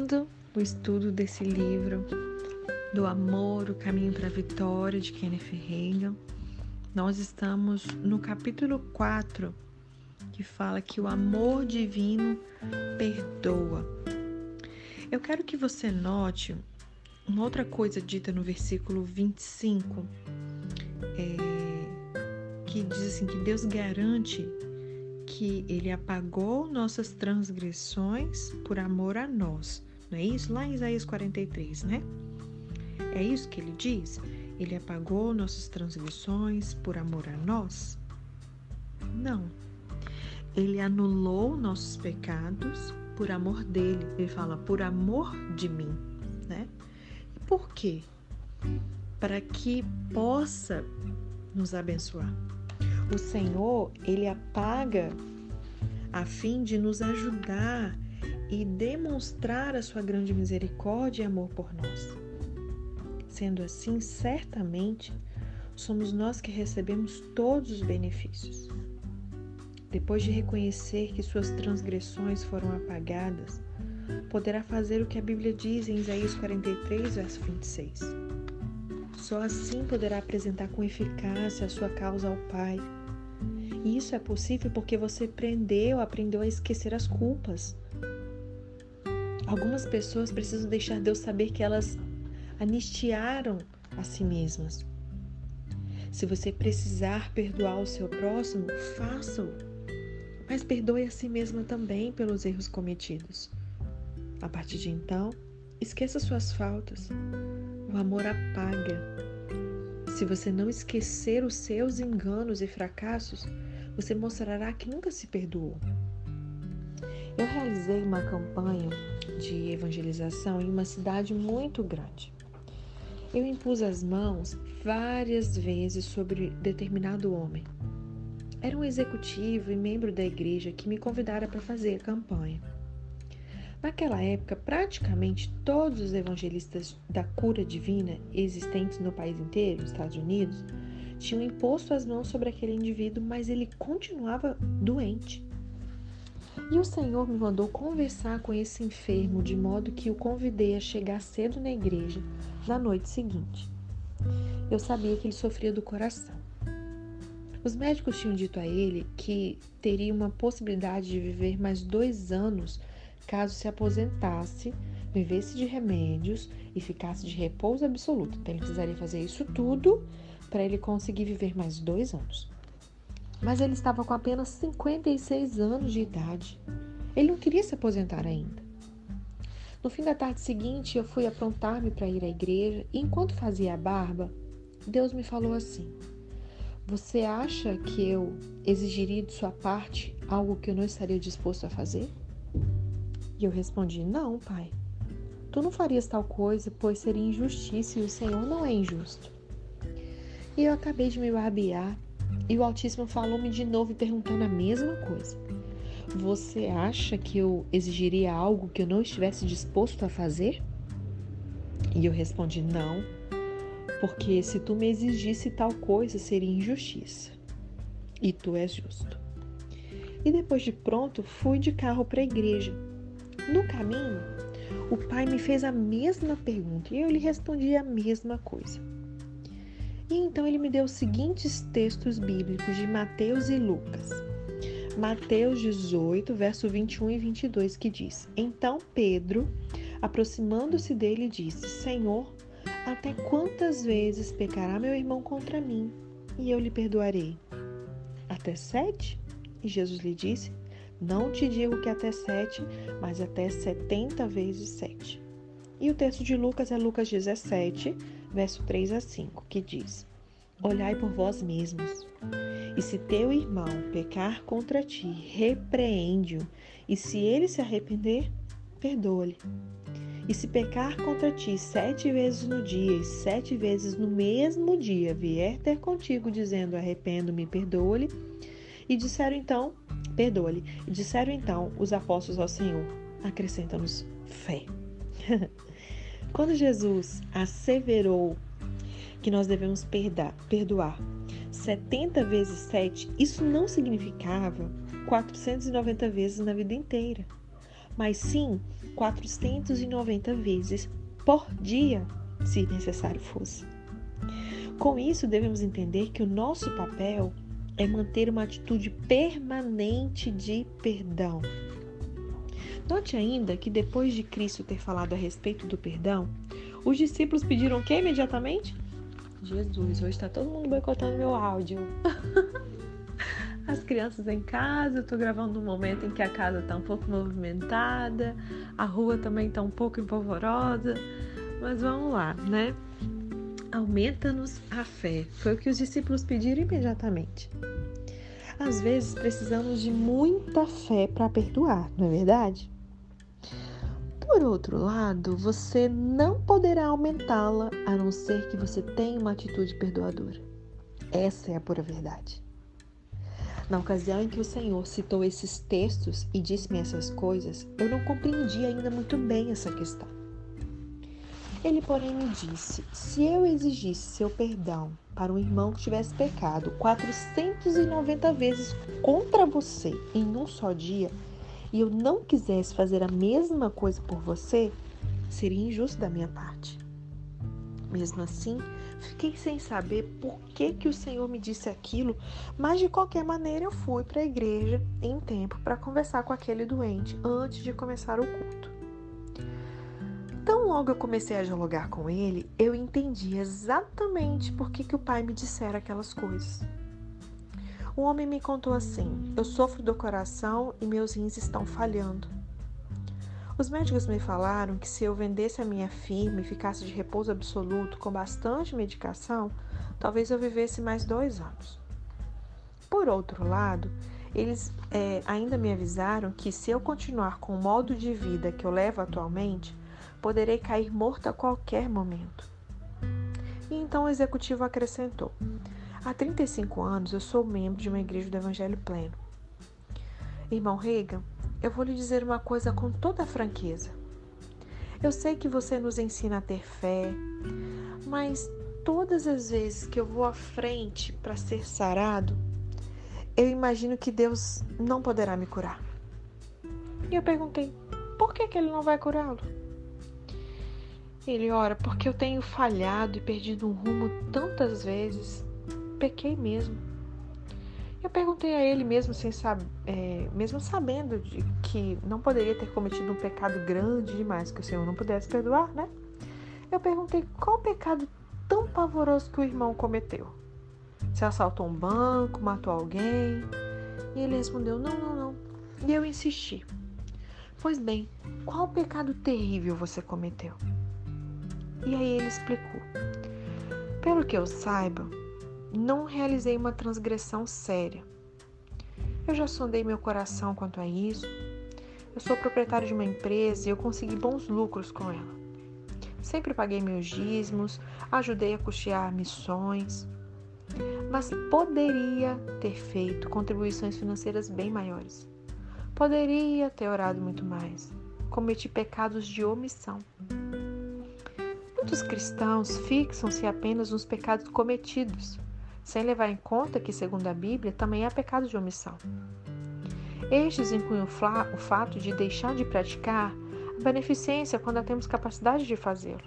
Continuando o estudo desse livro do amor, o caminho para a vitória de Kenneth Reagan, nós estamos no capítulo 4, que fala que o amor divino perdoa. Eu quero que você note uma outra coisa dita no versículo 25, é, que diz assim que Deus garante que ele apagou nossas transgressões por amor a nós. Não é isso? Lá em Isaías 43, né? É isso que ele diz? Ele apagou nossas transgressões por amor a nós? Não. Ele anulou nossos pecados por amor dele. Ele fala por amor de mim, né? E por quê? Para que possa nos abençoar. O Senhor, ele apaga a fim de nos ajudar e demonstrar a sua grande misericórdia e amor por nós. Sendo assim, certamente somos nós que recebemos todos os benefícios. Depois de reconhecer que suas transgressões foram apagadas, poderá fazer o que a Bíblia diz em Isaías 43, verso 26. Só assim poderá apresentar com eficácia a sua causa ao Pai e isso é possível porque você aprendeu, aprendeu a esquecer as culpas. Algumas pessoas precisam deixar Deus saber que elas anistiaram a si mesmas. Se você precisar perdoar o seu próximo, faça-o. Mas perdoe a si mesma também pelos erros cometidos. A partir de então, esqueça suas faltas. O amor apaga. Se você não esquecer os seus enganos e fracassos, você mostrará que nunca se perdoou. Eu realizei uma campanha de evangelização em uma cidade muito grande. Eu impus as mãos várias vezes sobre determinado homem. Era um executivo e membro da igreja que me convidara para fazer a campanha. Naquela época, praticamente todos os evangelistas da cura divina existentes no país inteiro, Estados Unidos, tinham imposto as mãos sobre aquele indivíduo, mas ele continuava doente. E o Senhor me mandou conversar com esse enfermo, de modo que o convidei a chegar cedo na igreja na noite seguinte. Eu sabia que ele sofria do coração. Os médicos tinham dito a ele que teria uma possibilidade de viver mais dois anos caso se aposentasse, vivesse de remédios e ficasse de repouso absoluto. Então ele precisaria fazer isso tudo para ele conseguir viver mais dois anos. Mas ele estava com apenas 56 anos de idade. Ele não queria se aposentar ainda. No fim da tarde seguinte, eu fui aprontar-me para ir à igreja e enquanto fazia a barba, Deus me falou assim: Você acha que eu exigiria de sua parte algo que eu não estaria disposto a fazer? E eu respondi: Não, pai. Tu não farias tal coisa, pois seria injustiça e o Senhor não é injusto. E eu acabei de me barbear e o Altíssimo falou-me de novo perguntando a mesma coisa. Você acha que eu exigiria algo que eu não estivesse disposto a fazer? E eu respondi: Não, porque se tu me exigisse tal coisa seria injustiça. E tu és justo. E depois de pronto, fui de carro para a igreja. No caminho, o pai me fez a mesma pergunta e eu lhe respondi a mesma coisa. E então ele me deu os seguintes textos bíblicos de Mateus e Lucas. Mateus 18, verso 21 e 22, que diz: Então Pedro, aproximando-se dele, disse: Senhor, até quantas vezes pecará meu irmão contra mim e eu lhe perdoarei? Até sete? E Jesus lhe disse: Não te digo que até sete, mas até setenta vezes sete. E o texto de Lucas é Lucas 17, verso 3 a 5, que diz: Olhai por vós mesmos. E se teu irmão pecar contra ti, repreende-o, e se ele se arrepender, perdoa-lhe. E se pecar contra ti sete vezes no dia, e sete vezes no mesmo dia vier ter contigo, dizendo: Arrependo-me, perdoa-lhe. E disseram então: Perdoa-lhe. E disseram então os apóstolos ao Senhor: Acrescenta-nos fé. Quando Jesus asseverou que nós devemos perdoar, perdoar 70 vezes 7, isso não significava 490 vezes na vida inteira, mas sim 490 vezes por dia, se necessário fosse. Com isso, devemos entender que o nosso papel é manter uma atitude permanente de perdão. Note ainda que depois de Cristo ter falado a respeito do perdão, os discípulos pediram o que imediatamente? Jesus, hoje está todo mundo boicotando meu áudio. As crianças em casa, eu tô gravando num momento em que a casa tá um pouco movimentada, a rua também tá um pouco empolvorosa, mas vamos lá, né? Aumenta-nos a fé. Foi o que os discípulos pediram imediatamente. Às vezes precisamos de muita fé para perdoar, não é verdade? Por outro lado, você não poderá aumentá-la a não ser que você tenha uma atitude perdoadora. Essa é a pura verdade. Na ocasião em que o Senhor citou esses textos e disse-me essas coisas, eu não compreendi ainda muito bem essa questão. Ele, porém, me disse: se eu exigisse seu perdão para um irmão que tivesse pecado 490 vezes contra você em um só dia, e eu não quisesse fazer a mesma coisa por você, seria injusto da minha parte. Mesmo assim, fiquei sem saber por que, que o Senhor me disse aquilo, mas de qualquer maneira eu fui para a igreja em tempo para conversar com aquele doente antes de começar o culto. Tão logo eu comecei a dialogar com ele, eu entendi exatamente por que, que o pai me dissera aquelas coisas. O homem me contou assim: Eu sofro do coração e meus rins estão falhando. Os médicos me falaram que se eu vendesse a minha firma e ficasse de repouso absoluto com bastante medicação, talvez eu vivesse mais dois anos. Por outro lado, eles é, ainda me avisaram que se eu continuar com o modo de vida que eu levo atualmente, poderei cair morto a qualquer momento. E então o executivo acrescentou: Há 35 anos eu sou membro de uma igreja do Evangelho Pleno. Irmão Reagan, eu vou lhe dizer uma coisa com toda franqueza. Eu sei que você nos ensina a ter fé, mas todas as vezes que eu vou à frente para ser sarado, eu imagino que Deus não poderá me curar. E eu perguntei: por que, que ele não vai curá-lo? Ele ora, porque eu tenho falhado e perdido um rumo tantas vezes. Pequei mesmo. Eu perguntei a ele mesmo, sem saber, é, mesmo sabendo de que não poderia ter cometido um pecado grande demais que o Senhor não pudesse perdoar, né? Eu perguntei qual pecado tão pavoroso que o irmão cometeu. Se assaltou um banco, matou alguém? E ele respondeu: não, não, não. E eu insisti: Pois bem, qual pecado terrível você cometeu? E aí ele explicou: Pelo que eu saiba, não realizei uma transgressão séria. Eu já sondei meu coração quanto a isso. Eu sou proprietário de uma empresa e eu consegui bons lucros com ela. Sempre paguei meus dízimos, ajudei a custear missões, mas poderia ter feito contribuições financeiras bem maiores. Poderia ter orado muito mais. Cometi pecados de omissão. Muitos cristãos fixam-se apenas nos pecados cometidos, sem levar em conta que, segundo a Bíblia, também há pecado de omissão. Estes incluem o fato de deixar de praticar a beneficência quando temos capacidade de fazê-lo.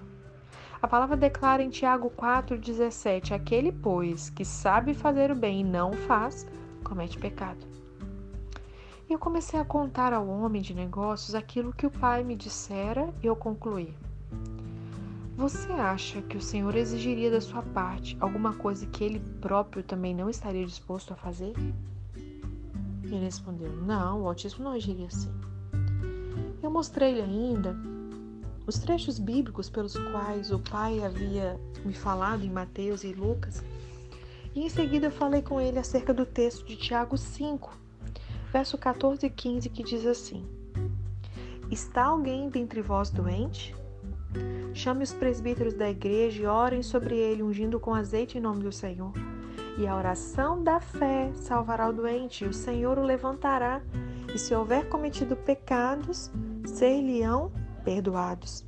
A palavra declara em Tiago 4,17: Aquele, pois, que sabe fazer o bem e não o faz, comete pecado. E eu comecei a contar ao homem de negócios aquilo que o pai me dissera e eu concluí. Você acha que o Senhor exigiria da sua parte alguma coisa que ele próprio também não estaria disposto a fazer? Ele respondeu: Não, o autismo não agiria assim. Eu mostrei-lhe ainda os trechos bíblicos pelos quais o Pai havia me falado em Mateus e Lucas, e em seguida falei com ele acerca do texto de Tiago 5, verso 14 e 15, que diz assim: Está alguém dentre vós doente? Chame os presbíteros da igreja e orem sobre ele, ungindo com azeite em nome do Senhor. E a oração da fé salvará o doente, e o Senhor o levantará. E se houver cometido pecados, ser-lhe-ão perdoados.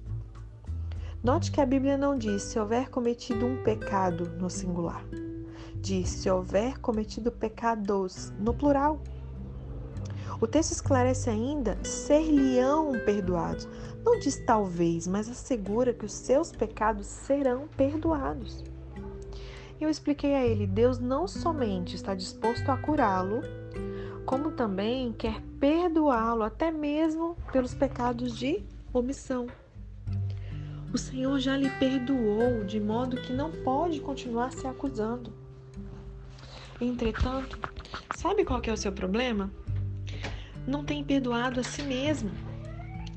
Note que a Bíblia não diz se houver cometido um pecado no singular. Diz se houver cometido pecados no plural. O texto esclarece ainda: ser-lhe-ão perdoados. Não diz talvez, mas assegura que os seus pecados serão perdoados. Eu expliquei a ele: Deus não somente está disposto a curá-lo, como também quer perdoá-lo, até mesmo pelos pecados de omissão. O Senhor já lhe perdoou, de modo que não pode continuar se acusando. Entretanto, sabe qual é o seu problema? Não tem perdoado a si mesmo.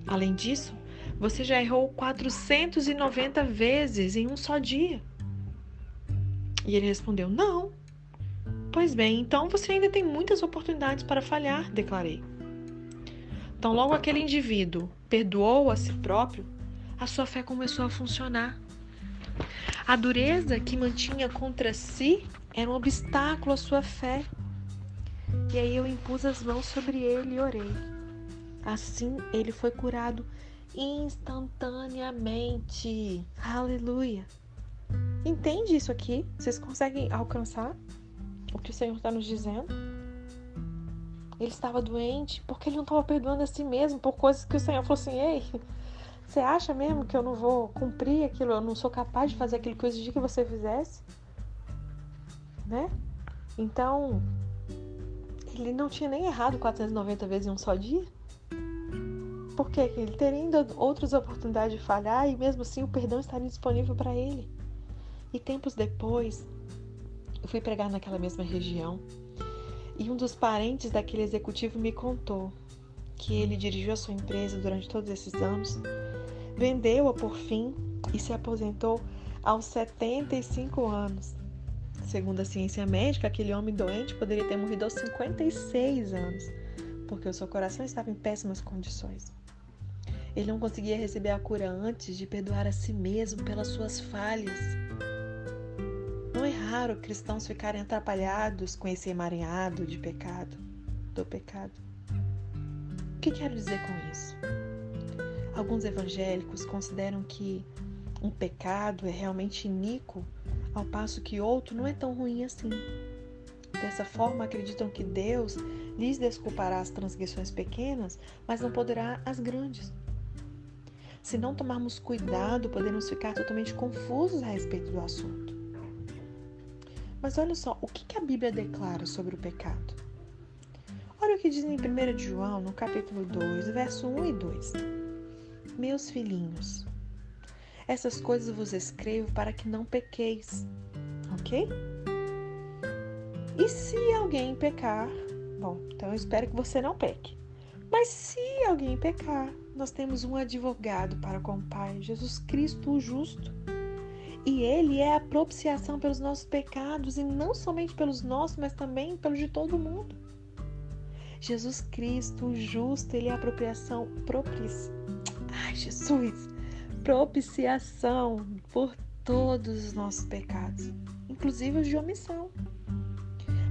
Além disso, você já errou 490 vezes em um só dia. E ele respondeu: Não. Pois bem, então você ainda tem muitas oportunidades para falhar, declarei. Então, logo aquele indivíduo perdoou a si próprio, a sua fé começou a funcionar. A dureza que mantinha contra si era um obstáculo à sua fé. E aí eu impus as mãos sobre ele e orei. Assim ele foi curado instantaneamente. Aleluia. Entende isso aqui? Vocês conseguem alcançar o que o Senhor está nos dizendo? Ele estava doente porque ele não estava perdoando a si mesmo por coisas que o Senhor falou assim: ei, você acha mesmo que eu não vou cumprir aquilo? Eu não sou capaz de fazer aquilo que eu exigi que você fizesse? Né? Então, ele não tinha nem errado 490 vezes em um só dia? Porque ele teria ainda outras oportunidades de falhar e mesmo assim o perdão estaria disponível para ele. E tempos depois, eu fui pregar naquela mesma região e um dos parentes daquele executivo me contou que ele dirigiu a sua empresa durante todos esses anos, vendeu-a por fim e se aposentou aos 75 anos. Segundo a ciência médica, aquele homem doente poderia ter morrido aos 56 anos, porque o seu coração estava em péssimas condições. Ele não conseguia receber a cura antes de perdoar a si mesmo pelas suas falhas. Não é raro cristãos ficarem atrapalhados com esse emaranhado de pecado, do pecado. O que quero dizer com isso? Alguns evangélicos consideram que um pecado é realmente iníquo, ao passo que outro não é tão ruim assim. Dessa forma, acreditam que Deus lhes desculpará as transgressões pequenas, mas não poderá as grandes. Se não tomarmos cuidado, podemos ficar totalmente confusos a respeito do assunto. Mas olha só, o que a Bíblia declara sobre o pecado? Olha o que diz em 1 João, no capítulo 2, verso 1 e 2. Meus filhinhos, essas coisas vos escrevo para que não pequeis, ok? E se alguém pecar, bom, então eu espero que você não peque. Mas se alguém pecar, nós temos um advogado para com o Pai, Jesus Cristo o justo. E ele é a propiciação pelos nossos pecados, e não somente pelos nossos, mas também pelos de todo mundo. Jesus Cristo, o justo, ele é a apropriação propícia. Ai, Jesus! Propiciação por todos os nossos pecados, inclusive os de omissão.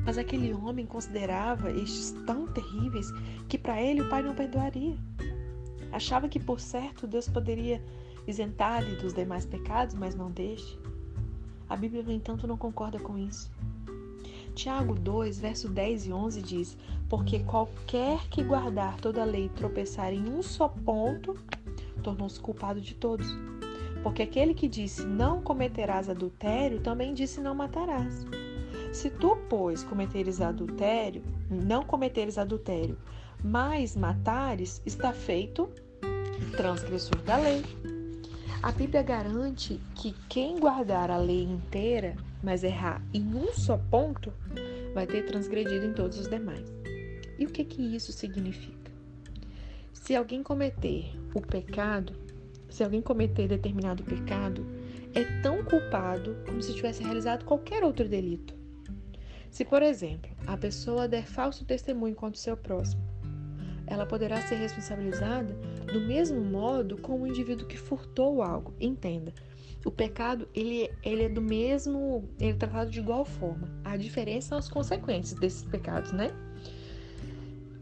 Mas aquele homem considerava estes tão terríveis que para ele o pai não perdoaria. Achava que por certo Deus poderia isentar-lhe dos demais pecados, mas não deste. A Bíblia, no entanto, não concorda com isso. Tiago 2, verso 10 e 11 diz: Porque qualquer que guardar toda a lei e tropeçar em um só ponto, tornou-se culpado de todos. Porque aquele que disse não cometerás adultério, também disse não matarás. Se tu, pois, cometeres adultério, não cometeres adultério, mas matares, está feito transgressor da lei. A Bíblia garante que quem guardar a lei inteira, mas errar em um só ponto, vai ter transgredido em todos os demais. E o que que isso significa? Se alguém cometer o pecado, se alguém cometer determinado pecado, é tão culpado como se tivesse realizado qualquer outro delito. Se, por exemplo, a pessoa der falso testemunho contra o seu próximo, ela poderá ser responsabilizada do mesmo modo como o indivíduo que furtou algo. Entenda, o pecado ele, ele é do mesmo, ele é tratado de igual forma. A diferença são as consequências desses pecados, né?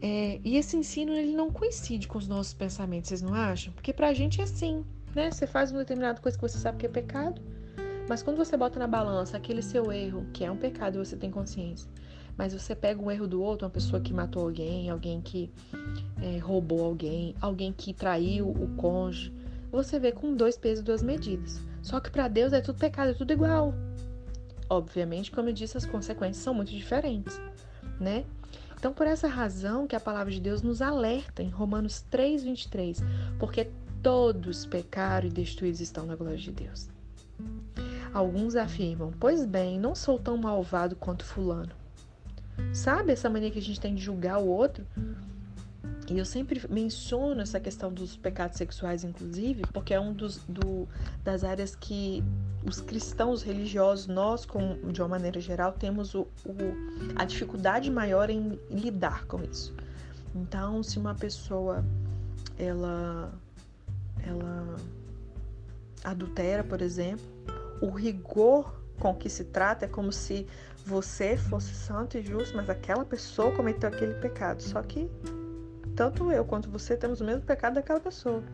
É, e esse ensino ele não coincide com os nossos pensamentos, vocês não acham? Porque pra gente é assim, né? Você faz uma determinada coisa que você sabe que é pecado, mas quando você bota na balança aquele seu erro, que é um pecado e você tem consciência, Mas você pega um erro do outro, uma pessoa que matou alguém, alguém que é, roubou alguém, alguém que traiu o cônjuge, você vê com dois pesos e duas medidas. Só que para Deus é tudo pecado, é tudo igual. Obviamente, como eu disse, as consequências são muito diferentes, né? Então, por essa razão que a palavra de Deus nos alerta em Romanos 3:23, porque todos pecaram e destruídos estão na glória de Deus. Alguns afirmam: Pois bem, não sou tão malvado quanto Fulano. Sabe essa mania que a gente tem de julgar o outro? E eu sempre menciono essa questão dos pecados sexuais, inclusive, porque é um dos do, das áreas que os cristãos religiosos, nós, com, de uma maneira geral, temos o, o, a dificuldade maior em lidar com isso. Então, se uma pessoa ela, ela adultera, por exemplo, o rigor com que se trata é como se você fosse santo e justo, mas aquela pessoa cometeu aquele pecado. Só que tanto eu quanto você temos o mesmo pecado daquela pessoa,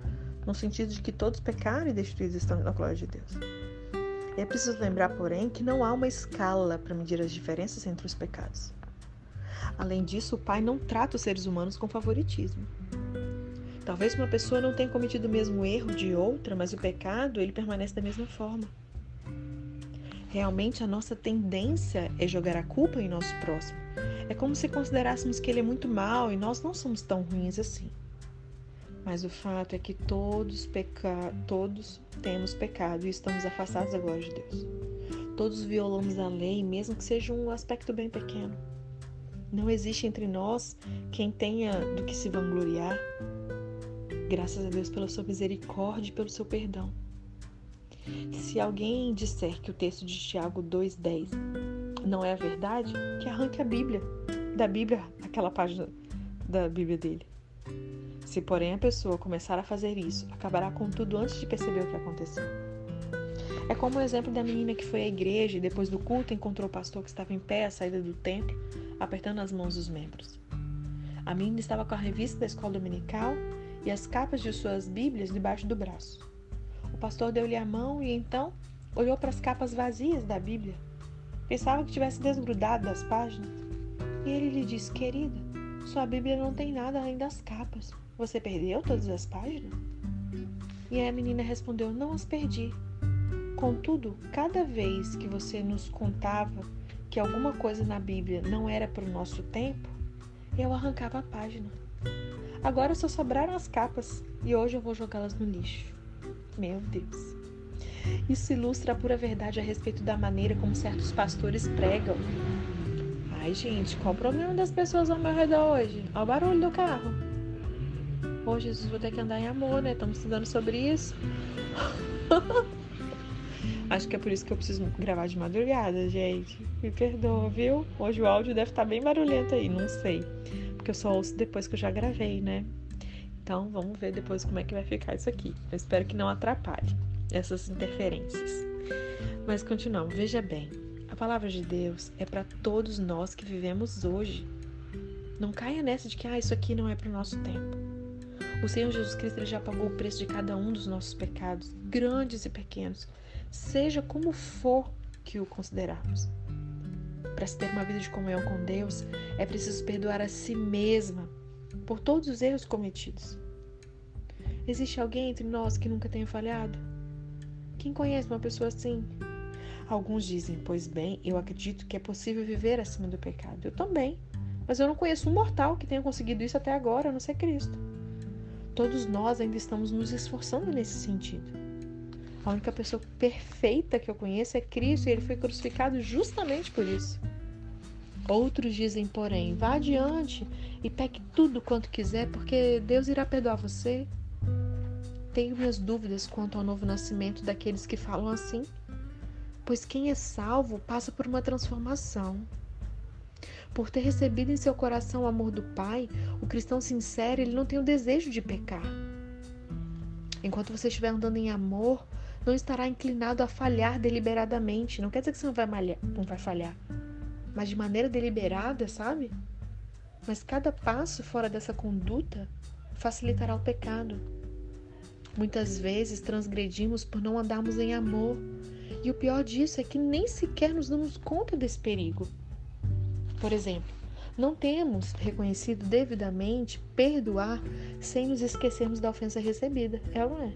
no sentido de que todos pecaram e destruídos estão na glória de Deus. É preciso lembrar, porém, que não há uma escala para medir as diferenças entre os pecados. Além disso, o Pai não trata os seres humanos com favoritismo. Talvez uma pessoa não tenha cometido o mesmo erro de outra, mas o pecado ele permanece da mesma forma. Realmente a nossa tendência é jogar a culpa em nosso próximo. É como se considerássemos que ele é muito mal e nós não somos tão ruins assim. Mas o fato é que todos, peca... todos temos pecado e estamos afastados da glória de Deus. Todos violamos a lei, mesmo que seja um aspecto bem pequeno. Não existe entre nós quem tenha do que se vangloriar. Graças a Deus pela sua misericórdia e pelo seu perdão. Se alguém disser que o texto de Tiago 2,10 não é a verdade, que arranque a Bíblia, da Bíblia, aquela página da Bíblia dele. Se, porém, a pessoa começar a fazer isso, acabará com tudo antes de perceber o que aconteceu. É como o exemplo da menina que foi à igreja e depois do culto encontrou o pastor que estava em pé à saída do templo, apertando as mãos dos membros. A menina estava com a revista da escola dominical e as capas de suas Bíblias debaixo do braço pastor deu-lhe a mão e então olhou para as capas vazias da Bíblia. Pensava que tivesse desgrudado das páginas. E ele lhe disse: Querida, sua Bíblia não tem nada além das capas. Você perdeu todas as páginas? E a menina respondeu: Não as perdi. Contudo, cada vez que você nos contava que alguma coisa na Bíblia não era para o nosso tempo, eu arrancava a página. Agora só sobraram as capas e hoje eu vou jogá-las no lixo. Meu Deus. Isso ilustra a pura verdade a respeito da maneira como certos pastores pregam. Ai, gente, qual o problema das pessoas ao meu redor hoje? Olha o barulho do carro. Ô, Jesus, vou ter que andar em amor, né? Estamos estudando sobre isso. Acho que é por isso que eu preciso gravar de madrugada, gente. Me perdoa, viu? Hoje o áudio deve estar bem barulhento aí, não sei. Porque eu só ouço depois que eu já gravei, né? Então, vamos ver depois como é que vai ficar isso aqui. Eu espero que não atrapalhe essas interferências. Mas continuamos, veja bem. A palavra de Deus é para todos nós que vivemos hoje. Não caia nessa de que ah, isso aqui não é para o nosso tempo. O Senhor Jesus Cristo já pagou o preço de cada um dos nossos pecados, grandes e pequenos, seja como for que o considerarmos. Para se ter uma vida de comunhão com Deus, é preciso perdoar a si mesma por todos os erros cometidos. Existe alguém entre nós que nunca tenha falhado? Quem conhece uma pessoa assim? Alguns dizem, pois bem, eu acredito que é possível viver acima do pecado. Eu também. Mas eu não conheço um mortal que tenha conseguido isso até agora, a não ser Cristo. Todos nós ainda estamos nos esforçando nesse sentido. A única pessoa perfeita que eu conheço é Cristo e ele foi crucificado justamente por isso. Outros dizem, porém, vá adiante e peque tudo quanto quiser, porque Deus irá perdoar você. Tenho minhas dúvidas quanto ao novo nascimento daqueles que falam assim, pois quem é salvo passa por uma transformação. Por ter recebido em seu coração o amor do Pai, o cristão sincero, ele não tem o desejo de pecar. Enquanto você estiver andando em amor, não estará inclinado a falhar deliberadamente. Não quer dizer que você não vai, malhar, não vai falhar mas de maneira deliberada, sabe? Mas cada passo fora dessa conduta facilitará o pecado. Muitas vezes transgredimos por não andarmos em amor, e o pior disso é que nem sequer nos damos conta desse perigo. Por exemplo, não temos reconhecido devidamente perdoar sem nos esquecermos da ofensa recebida. É ou não é?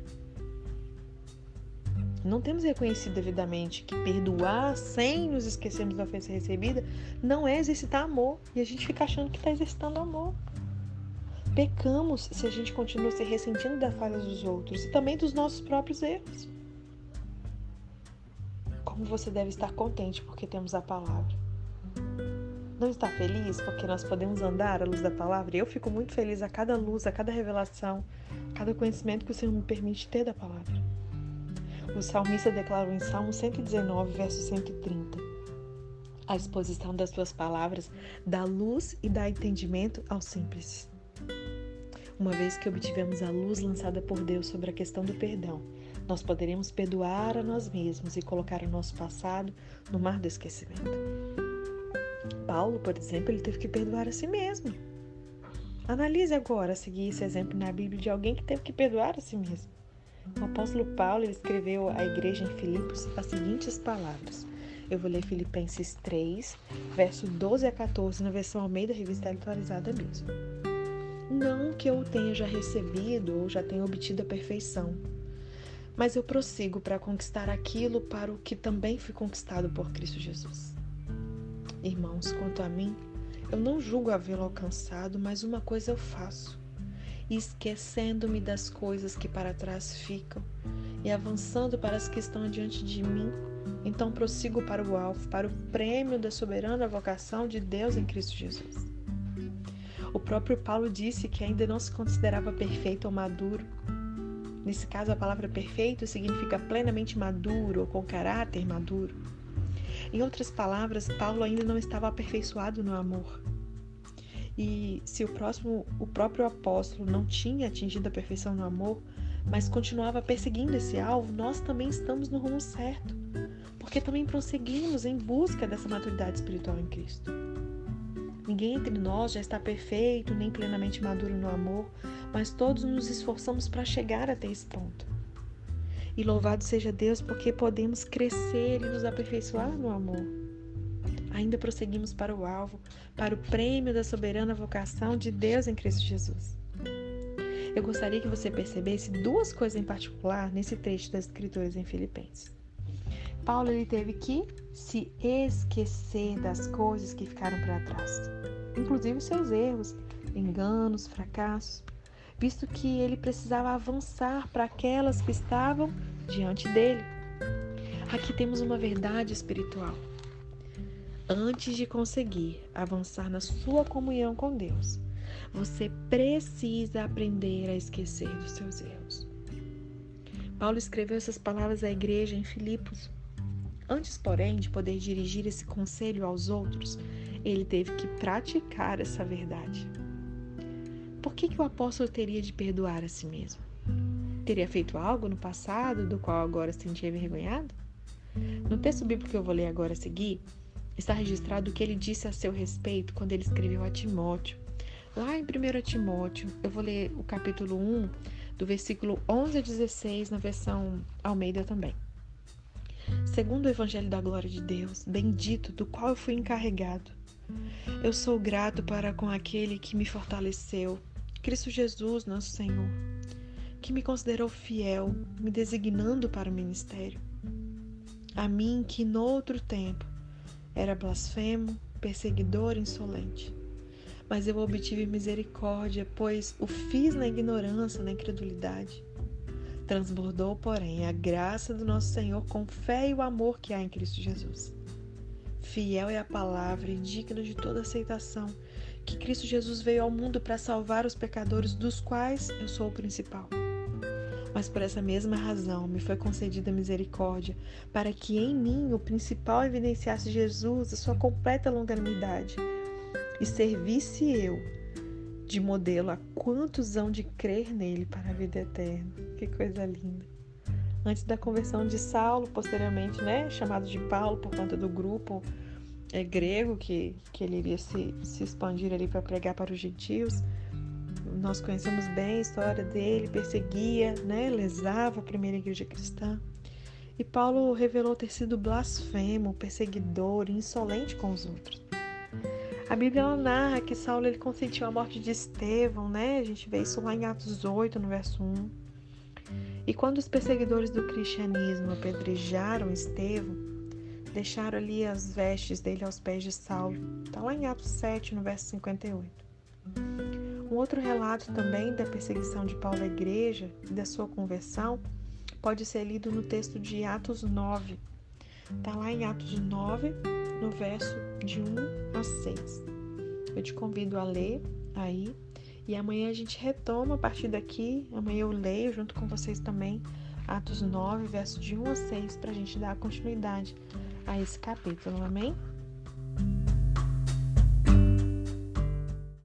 Não temos reconhecido devidamente que perdoar sem nos esquecermos da ofensa recebida não é exercitar amor. E a gente fica achando que está exercitando amor. Pecamos se a gente continua se ressentindo das falhas dos outros e também dos nossos próprios erros. Como você deve estar contente porque temos a palavra. Não está feliz porque nós podemos andar à luz da palavra? Eu fico muito feliz a cada luz, a cada revelação, a cada conhecimento que o Senhor me permite ter da palavra. O salmista declarou em Salmo 119, verso 130: A exposição das tuas palavras dá luz e dá entendimento aos simples. Uma vez que obtivemos a luz lançada por Deus sobre a questão do perdão, nós poderemos perdoar a nós mesmos e colocar o nosso passado no mar do esquecimento. Paulo, por exemplo, ele teve que perdoar a si mesmo. Analise agora seguir esse exemplo na Bíblia de alguém que teve que perdoar a si mesmo. O apóstolo Paulo escreveu à igreja em Filipos as seguintes palavras. Eu vou ler Filipenses 3, verso 12 a 14, na versão Almeida Revista Atualizada mesmo. Não que eu tenha já recebido ou já tenha obtido a perfeição, mas eu prossigo para conquistar aquilo para o que também fui conquistado por Cristo Jesus. Irmãos, quanto a mim, eu não julgo havê-lo alcançado, mas uma coisa eu faço, esquecendo-me das coisas que para trás ficam e avançando para as que estão diante de mim, então prossigo para o alvo, para o prêmio da soberana vocação de Deus em Cristo Jesus. O próprio Paulo disse que ainda não se considerava perfeito ou maduro. Nesse caso, a palavra perfeito significa plenamente maduro ou com caráter maduro. Em outras palavras, Paulo ainda não estava aperfeiçoado no amor. E se o, próximo, o próprio apóstolo não tinha atingido a perfeição no amor, mas continuava perseguindo esse alvo, nós também estamos no rumo certo, porque também prosseguimos em busca dessa maturidade espiritual em Cristo. Ninguém entre nós já está perfeito nem plenamente maduro no amor, mas todos nos esforçamos para chegar até esse ponto. E louvado seja Deus porque podemos crescer e nos aperfeiçoar no amor. Ainda prosseguimos para o alvo, para o prêmio da soberana vocação de Deus em Cristo Jesus. Eu gostaria que você percebesse duas coisas em particular nesse trecho das Escrituras em Filipenses. Paulo ele teve que se esquecer das coisas que ficaram para trás, inclusive seus erros, enganos, fracassos visto que ele precisava avançar para aquelas que estavam diante dele. Aqui temos uma verdade espiritual. Antes de conseguir avançar na sua comunhão com Deus, você precisa aprender a esquecer dos seus erros. Paulo escreveu essas palavras à igreja em Filipos. Antes, porém, de poder dirigir esse conselho aos outros, ele teve que praticar essa verdade. Por que, que o apóstolo teria de perdoar a si mesmo? Teria feito algo no passado do qual agora se sentia envergonhado? No texto bíblico que eu vou ler agora a seguir, está registrado o que ele disse a seu respeito quando ele escreveu a Timóteo. Lá em 1 Timóteo, eu vou ler o capítulo 1, do versículo 11 a 16, na versão Almeida também. Segundo o Evangelho da Glória de Deus, bendito, do qual eu fui encarregado, eu sou grato para com aquele que me fortaleceu Cristo Jesus, nosso Senhor, que me considerou fiel, me designando para o ministério. A mim, que noutro tempo era blasfemo, perseguidor, insolente. Mas eu obtive misericórdia, pois o fiz na ignorância, na incredulidade. Transbordou, porém, a graça do nosso Senhor com fé e o amor que há em Cristo Jesus. Fiel é a palavra e digna de toda aceitação que Cristo Jesus veio ao mundo para salvar os pecadores, dos quais eu sou o principal. Mas por essa mesma razão me foi concedida misericórdia, para que em mim o principal evidenciasse Jesus, a sua completa longanimidade, e servisse eu de modelo a quantos hão de crer nele para a vida eterna. Que coisa linda! Antes da conversão de Saulo, posteriormente, né, chamado de Paulo por conta do grupo é, grego que, que ele iria se, se expandir ali para pregar para os gentios. Nós conhecemos bem a história dele, perseguia, né, lesava a primeira igreja cristã. E Paulo revelou ter sido blasfemo, perseguidor, insolente com os outros. A Bíblia narra que Saulo ele consentiu a morte de Estevão, né? A gente vê isso lá em Atos 8, no verso 1. E quando os perseguidores do cristianismo apedrejaram Estevão, deixaram ali as vestes dele aos pés de Saulo. Está lá em Atos 7, no verso 58. Um outro relato também da perseguição de Paulo à igreja e da sua conversão pode ser lido no texto de Atos 9. Está lá em Atos 9, no verso de 1 a 6. Eu te convido a ler aí e amanhã a gente retoma a partir daqui. Amanhã eu leio junto com vocês também Atos 9, verso de 1 a 6, para a gente dar continuidade a esse capítulo. Amém?